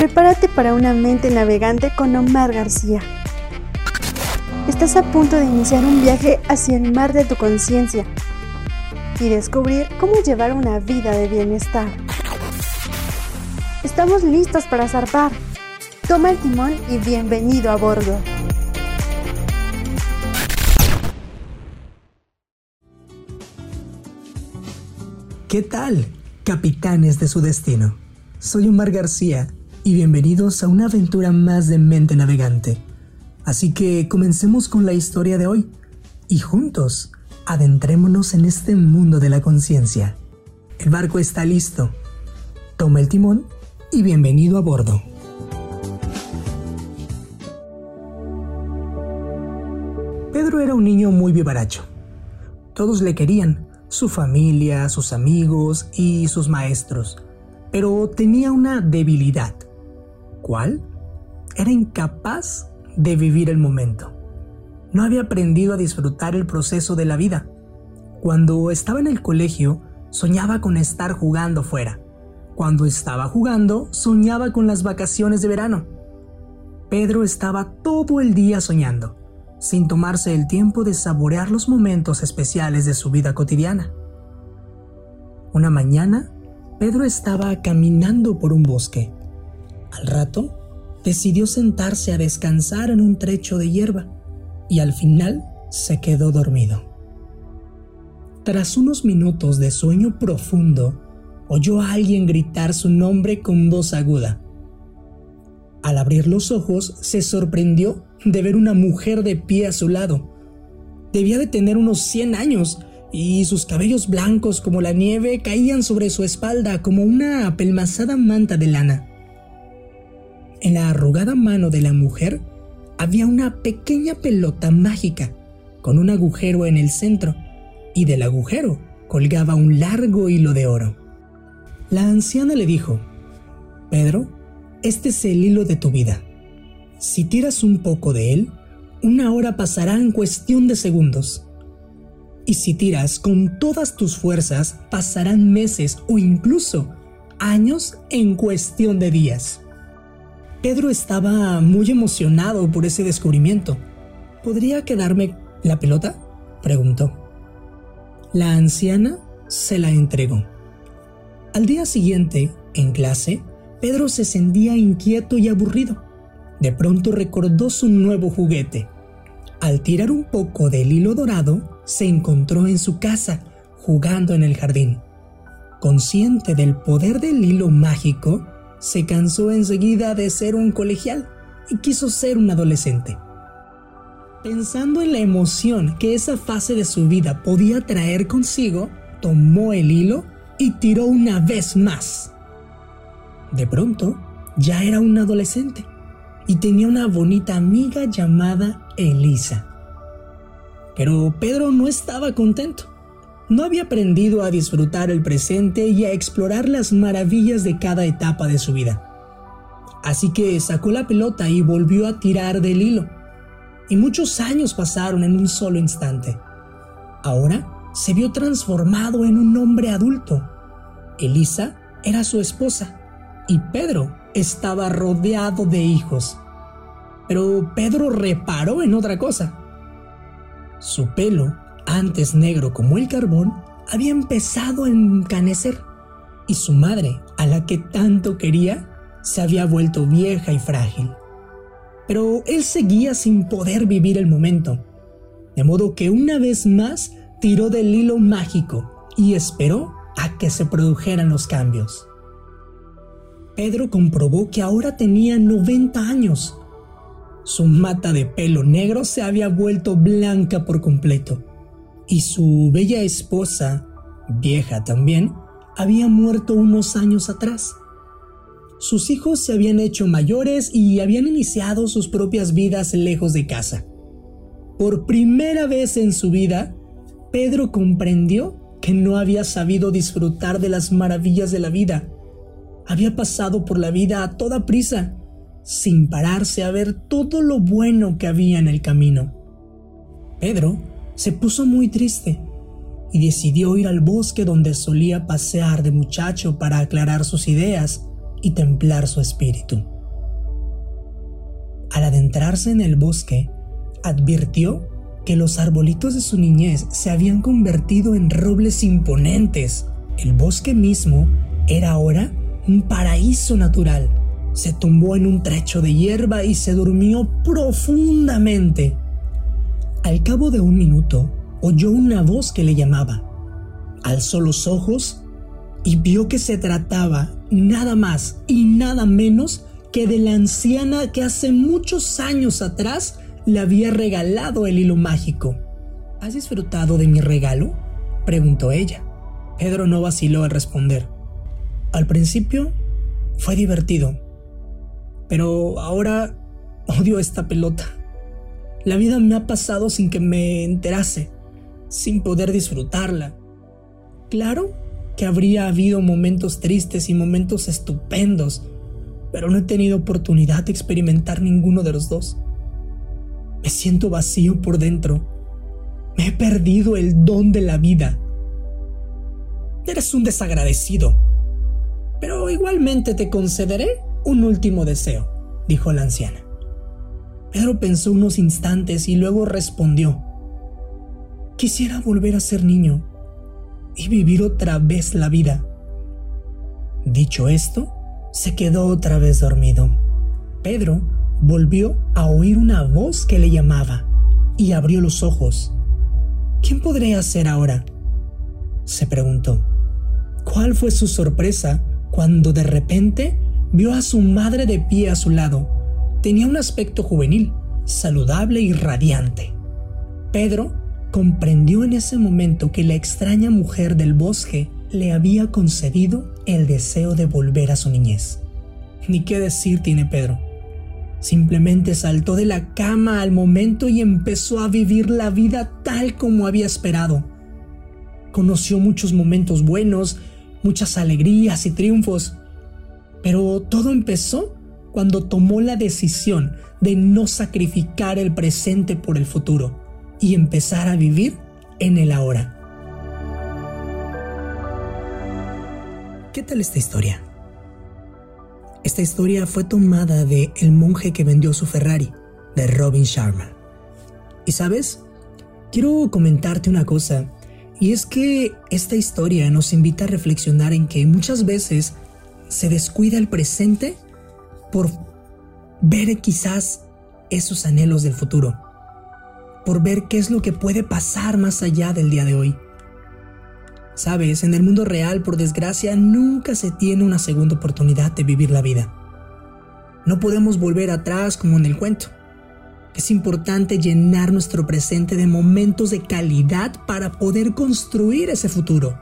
Prepárate para una mente navegante con Omar García. Estás a punto de iniciar un viaje hacia el mar de tu conciencia y descubrir cómo llevar una vida de bienestar. Estamos listos para zarpar. Toma el timón y bienvenido a bordo. ¿Qué tal, capitanes de su destino? Soy Omar García y bienvenidos a una aventura más de mente navegante. Así que comencemos con la historia de hoy y juntos adentrémonos en este mundo de la conciencia. El barco está listo. Toma el timón y bienvenido a bordo. Pedro era un niño muy vivaracho. Todos le querían, su familia, sus amigos y sus maestros, pero tenía una debilidad. ¿Cuál? Era incapaz de vivir el momento. No había aprendido a disfrutar el proceso de la vida. Cuando estaba en el colegio, soñaba con estar jugando fuera. Cuando estaba jugando, soñaba con las vacaciones de verano. Pedro estaba todo el día soñando sin tomarse el tiempo de saborear los momentos especiales de su vida cotidiana. Una mañana, Pedro estaba caminando por un bosque. Al rato, decidió sentarse a descansar en un trecho de hierba y al final se quedó dormido. Tras unos minutos de sueño profundo, oyó a alguien gritar su nombre con voz aguda. Al abrir los ojos, se sorprendió de ver una mujer de pie a su lado. Debía de tener unos 100 años y sus cabellos blancos como la nieve caían sobre su espalda como una apelmazada manta de lana. En la arrugada mano de la mujer había una pequeña pelota mágica con un agujero en el centro y del agujero colgaba un largo hilo de oro. La anciana le dijo, Pedro, este es el hilo de tu vida. Si tiras un poco de él, una hora pasará en cuestión de segundos. Y si tiras con todas tus fuerzas, pasarán meses o incluso años en cuestión de días. Pedro estaba muy emocionado por ese descubrimiento. ¿Podría quedarme la pelota? preguntó. La anciana se la entregó. Al día siguiente, en clase, Pedro se sentía inquieto y aburrido de pronto recordó su nuevo juguete. Al tirar un poco del hilo dorado, se encontró en su casa, jugando en el jardín. Consciente del poder del hilo mágico, se cansó enseguida de ser un colegial y quiso ser un adolescente. Pensando en la emoción que esa fase de su vida podía traer consigo, tomó el hilo y tiró una vez más. De pronto, ya era un adolescente y tenía una bonita amiga llamada Elisa. Pero Pedro no estaba contento. No había aprendido a disfrutar el presente y a explorar las maravillas de cada etapa de su vida. Así que sacó la pelota y volvió a tirar del hilo. Y muchos años pasaron en un solo instante. Ahora se vio transformado en un hombre adulto. Elisa era su esposa y Pedro estaba rodeado de hijos. Pero Pedro reparó en otra cosa. Su pelo, antes negro como el carbón, había empezado a encanecer y su madre, a la que tanto quería, se había vuelto vieja y frágil. Pero él seguía sin poder vivir el momento, de modo que una vez más tiró del hilo mágico y esperó a que se produjeran los cambios. Pedro comprobó que ahora tenía 90 años. Su mata de pelo negro se había vuelto blanca por completo, y su bella esposa, vieja también, había muerto unos años atrás. Sus hijos se habían hecho mayores y habían iniciado sus propias vidas lejos de casa. Por primera vez en su vida, Pedro comprendió que no había sabido disfrutar de las maravillas de la vida había pasado por la vida a toda prisa, sin pararse a ver todo lo bueno que había en el camino. Pedro se puso muy triste y decidió ir al bosque donde solía pasear de muchacho para aclarar sus ideas y templar su espíritu. Al adentrarse en el bosque, advirtió que los arbolitos de su niñez se habían convertido en robles imponentes. El bosque mismo era ahora un paraíso natural. Se tumbó en un trecho de hierba y se durmió profundamente. Al cabo de un minuto, oyó una voz que le llamaba. Alzó los ojos y vio que se trataba nada más y nada menos que de la anciana que hace muchos años atrás le había regalado el hilo mágico. ¿Has disfrutado de mi regalo? preguntó ella. Pedro no vaciló al responder. Al principio fue divertido, pero ahora odio esta pelota. La vida me ha pasado sin que me enterase, sin poder disfrutarla. Claro que habría habido momentos tristes y momentos estupendos, pero no he tenido oportunidad de experimentar ninguno de los dos. Me siento vacío por dentro. Me he perdido el don de la vida. Eres un desagradecido, pero igualmente te concederé un último deseo, dijo la anciana. Pedro pensó unos instantes y luego respondió, quisiera volver a ser niño y vivir otra vez la vida. Dicho esto, se quedó otra vez dormido. Pedro volvió a oír una voz que le llamaba y abrió los ojos. ¿Quién podría ser ahora? se preguntó. ¿Cuál fue su sorpresa cuando de repente vio a su madre de pie a su lado? Tenía un aspecto juvenil, saludable y radiante. Pedro comprendió en ese momento que la extraña mujer del bosque le había concedido el deseo de volver a su niñez. Ni qué decir tiene Pedro. Simplemente saltó de la cama al momento y empezó a vivir la vida tal como había esperado. Conoció muchos momentos buenos, muchas alegrías y triunfos, pero todo empezó cuando tomó la decisión de no sacrificar el presente por el futuro y empezar a vivir en el ahora. ¿Qué tal esta historia? Esta historia fue tomada de El monje que vendió su Ferrari, de Robin Sharma. Y sabes, quiero comentarte una cosa, y es que esta historia nos invita a reflexionar en que muchas veces se descuida el presente por ver quizás esos anhelos del futuro por ver qué es lo que puede pasar más allá del día de hoy. Sabes, en el mundo real, por desgracia, nunca se tiene una segunda oportunidad de vivir la vida. No podemos volver atrás como en el cuento. Es importante llenar nuestro presente de momentos de calidad para poder construir ese futuro.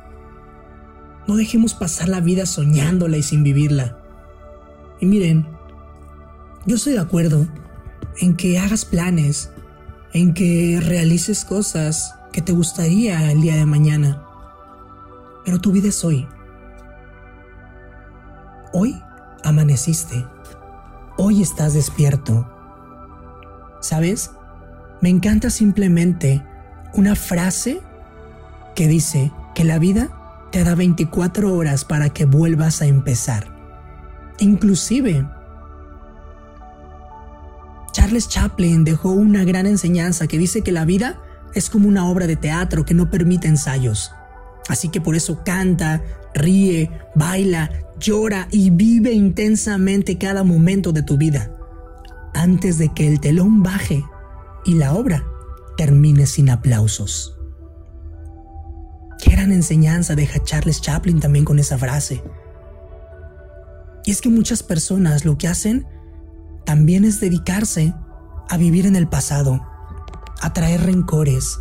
No dejemos pasar la vida soñándola y sin vivirla. Y miren, yo estoy de acuerdo en que hagas planes, en que realices cosas que te gustaría el día de mañana. Pero tu vida es hoy. Hoy amaneciste. Hoy estás despierto. ¿Sabes? Me encanta simplemente una frase que dice que la vida te da 24 horas para que vuelvas a empezar. Inclusive Charles Chaplin dejó una gran enseñanza que dice que la vida es como una obra de teatro que no permite ensayos. Así que por eso canta, ríe, baila, llora y vive intensamente cada momento de tu vida, antes de que el telón baje y la obra termine sin aplausos. Qué gran enseñanza deja Charles Chaplin también con esa frase. Y es que muchas personas lo que hacen también es dedicarse a vivir en el pasado, a traer rencores,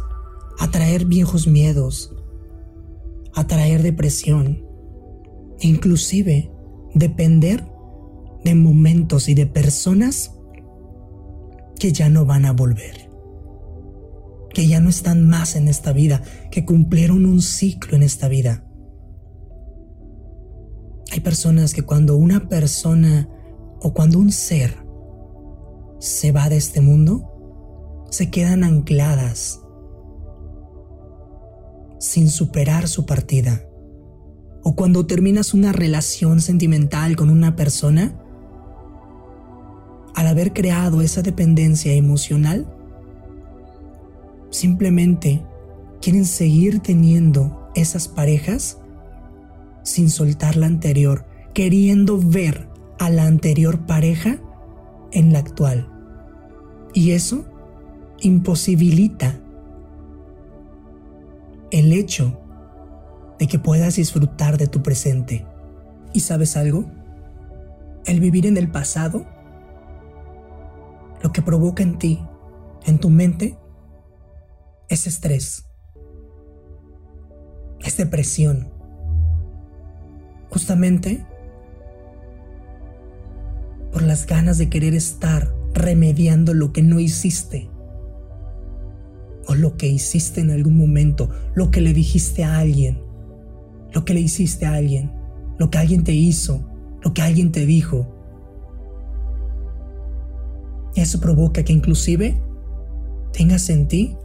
a traer viejos miedos, a traer depresión, e inclusive depender de momentos y de personas que ya no van a volver, que ya no están más en esta vida, que cumplieron un ciclo en esta vida. Hay personas que cuando una persona o cuando un ser se va de este mundo, se quedan ancladas sin superar su partida. O cuando terminas una relación sentimental con una persona, al haber creado esa dependencia emocional, simplemente quieren seguir teniendo esas parejas sin soltar la anterior, queriendo ver a la anterior pareja en la actual. Y eso imposibilita el hecho de que puedas disfrutar de tu presente. ¿Y sabes algo? El vivir en el pasado, lo que provoca en ti, en tu mente, es estrés, es depresión. Justamente por las ganas de querer estar remediando lo que no hiciste o lo que hiciste en algún momento, lo que le dijiste a alguien, lo que le hiciste a alguien, lo que alguien te hizo, lo que alguien te dijo. Y eso provoca que inclusive tengas en ti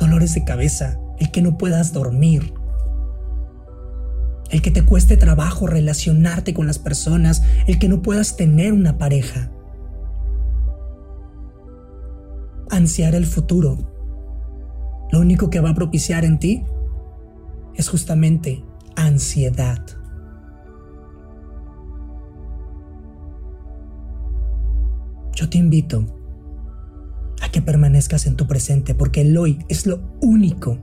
dolores de cabeza, el que no puedas dormir, el que te cueste trabajo relacionarte con las personas, el que no puedas tener una pareja. Ansiar el futuro. Lo único que va a propiciar en ti es justamente ansiedad. Yo te invito a que permanezcas en tu presente porque el hoy es lo único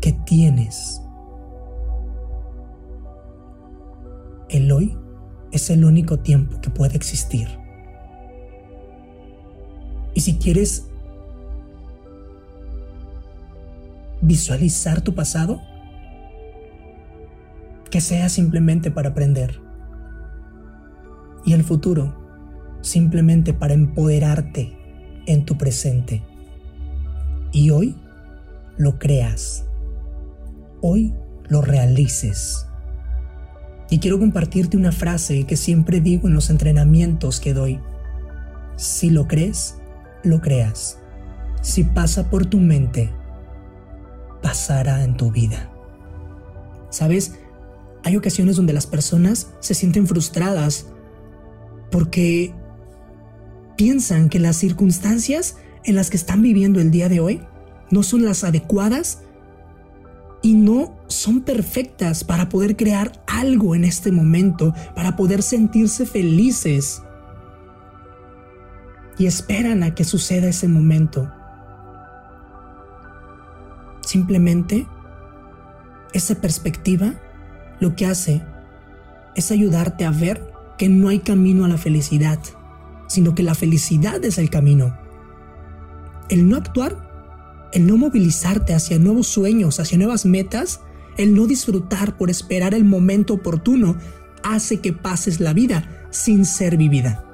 que tienes. El hoy es el único tiempo que puede existir. Y si quieres visualizar tu pasado, que sea simplemente para aprender. Y el futuro, simplemente para empoderarte en tu presente. Y hoy lo creas. Hoy lo realices. Y quiero compartirte una frase que siempre digo en los entrenamientos que doy. Si lo crees, lo creas. Si pasa por tu mente, pasará en tu vida. ¿Sabes? Hay ocasiones donde las personas se sienten frustradas porque piensan que las circunstancias en las que están viviendo el día de hoy no son las adecuadas y no son perfectas para poder crear algo en este momento, para poder sentirse felices. Y esperan a que suceda ese momento. Simplemente, esa perspectiva lo que hace es ayudarte a ver que no hay camino a la felicidad, sino que la felicidad es el camino. El no actuar, el no movilizarte hacia nuevos sueños, hacia nuevas metas, el no disfrutar por esperar el momento oportuno, hace que pases la vida sin ser vivida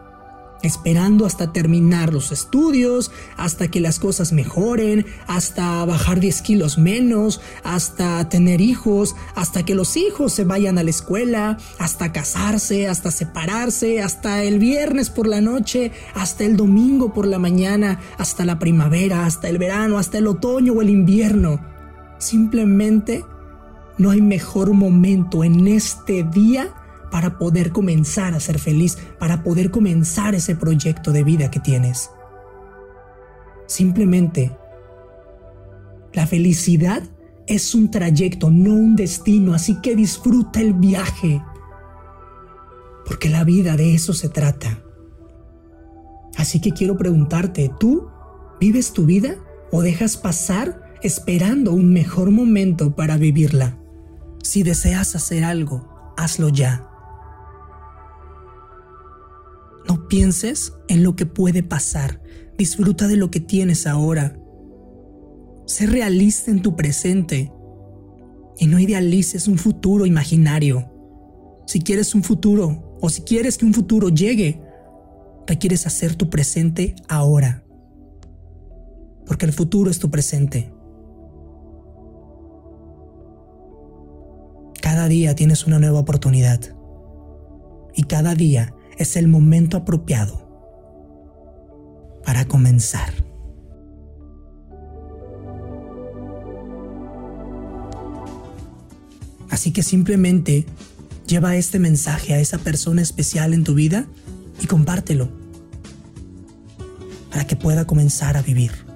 esperando hasta terminar los estudios, hasta que las cosas mejoren, hasta bajar 10 kilos menos, hasta tener hijos, hasta que los hijos se vayan a la escuela, hasta casarse, hasta separarse, hasta el viernes por la noche, hasta el domingo por la mañana, hasta la primavera, hasta el verano, hasta el otoño o el invierno. Simplemente no hay mejor momento en este día para poder comenzar a ser feliz, para poder comenzar ese proyecto de vida que tienes. Simplemente, la felicidad es un trayecto, no un destino, así que disfruta el viaje, porque la vida de eso se trata. Así que quiero preguntarte, ¿tú vives tu vida o dejas pasar esperando un mejor momento para vivirla? Si deseas hacer algo, hazlo ya. No pienses en lo que puede pasar. Disfruta de lo que tienes ahora. Sé realista en tu presente y no idealices un futuro imaginario. Si quieres un futuro o si quieres que un futuro llegue, requieres hacer tu presente ahora. Porque el futuro es tu presente. Cada día tienes una nueva oportunidad. Y cada día es el momento apropiado para comenzar. Así que simplemente lleva este mensaje a esa persona especial en tu vida y compártelo para que pueda comenzar a vivir.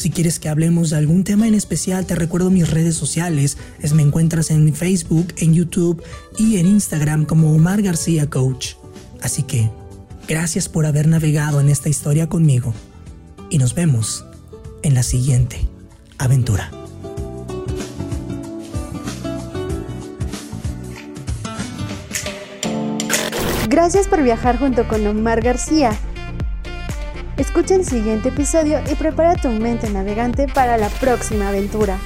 Si quieres que hablemos de algún tema en especial, te recuerdo mis redes sociales. Es, me encuentras en Facebook, en YouTube y en Instagram como Omar García Coach. Así que, gracias por haber navegado en esta historia conmigo y nos vemos en la siguiente aventura. Gracias por viajar junto con Omar García. Escucha el siguiente episodio y prepara tu mente navegante para la próxima aventura.